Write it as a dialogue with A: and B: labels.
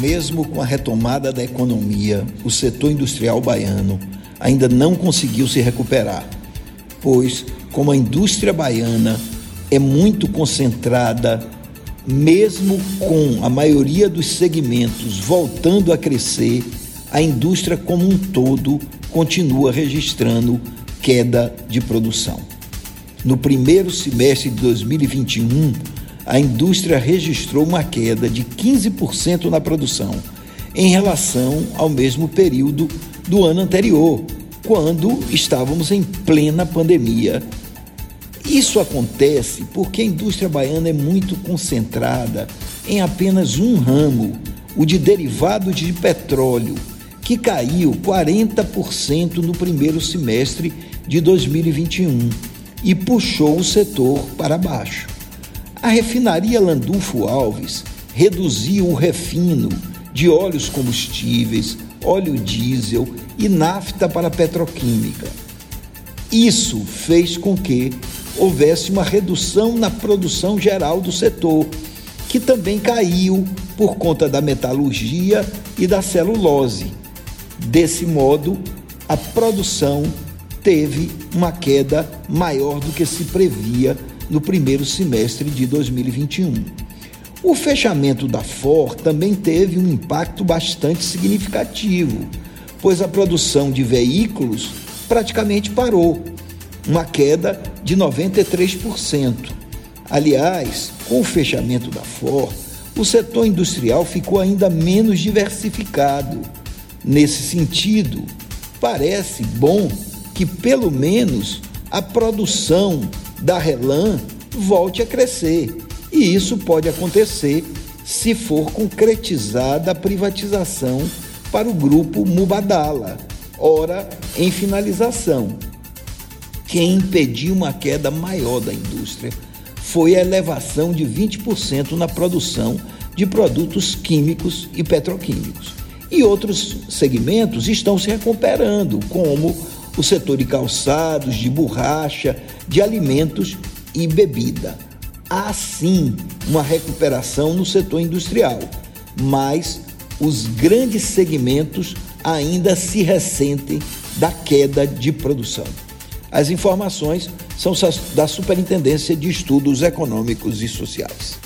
A: Mesmo com a retomada da economia, o setor industrial baiano ainda não conseguiu se recuperar, pois, como a indústria baiana é muito concentrada, mesmo com a maioria dos segmentos voltando a crescer, a indústria como um todo continua registrando queda de produção. No primeiro semestre de 2021, a indústria registrou uma queda de 15% na produção em relação ao mesmo período do ano anterior, quando estávamos em plena pandemia. Isso acontece porque a indústria baiana é muito concentrada em apenas um ramo, o de derivados de petróleo, que caiu 40% no primeiro semestre de 2021 e puxou o setor para baixo. A refinaria Landulfo Alves reduziu o refino de óleos combustíveis, óleo diesel e nafta para petroquímica. Isso fez com que houvesse uma redução na produção geral do setor, que também caiu por conta da metalurgia e da celulose. Desse modo, a produção teve uma queda maior do que se previa no primeiro semestre de 2021. O fechamento da Ford também teve um impacto bastante significativo, pois a produção de veículos praticamente parou, uma queda de 93%. Aliás, com o fechamento da Ford, o setor industrial ficou ainda menos diversificado. Nesse sentido, parece bom que pelo menos a produção da Relan volte a crescer. E isso pode acontecer se for concretizada a privatização para o grupo Mubadala, ora em finalização. Quem impediu uma queda maior da indústria foi a elevação de 20% na produção de produtos químicos e petroquímicos. E outros segmentos estão se recuperando, como o setor de calçados, de borracha, de alimentos e bebida. Há sim uma recuperação no setor industrial, mas os grandes segmentos ainda se ressentem da queda de produção. As informações são da Superintendência de Estudos Econômicos e Sociais.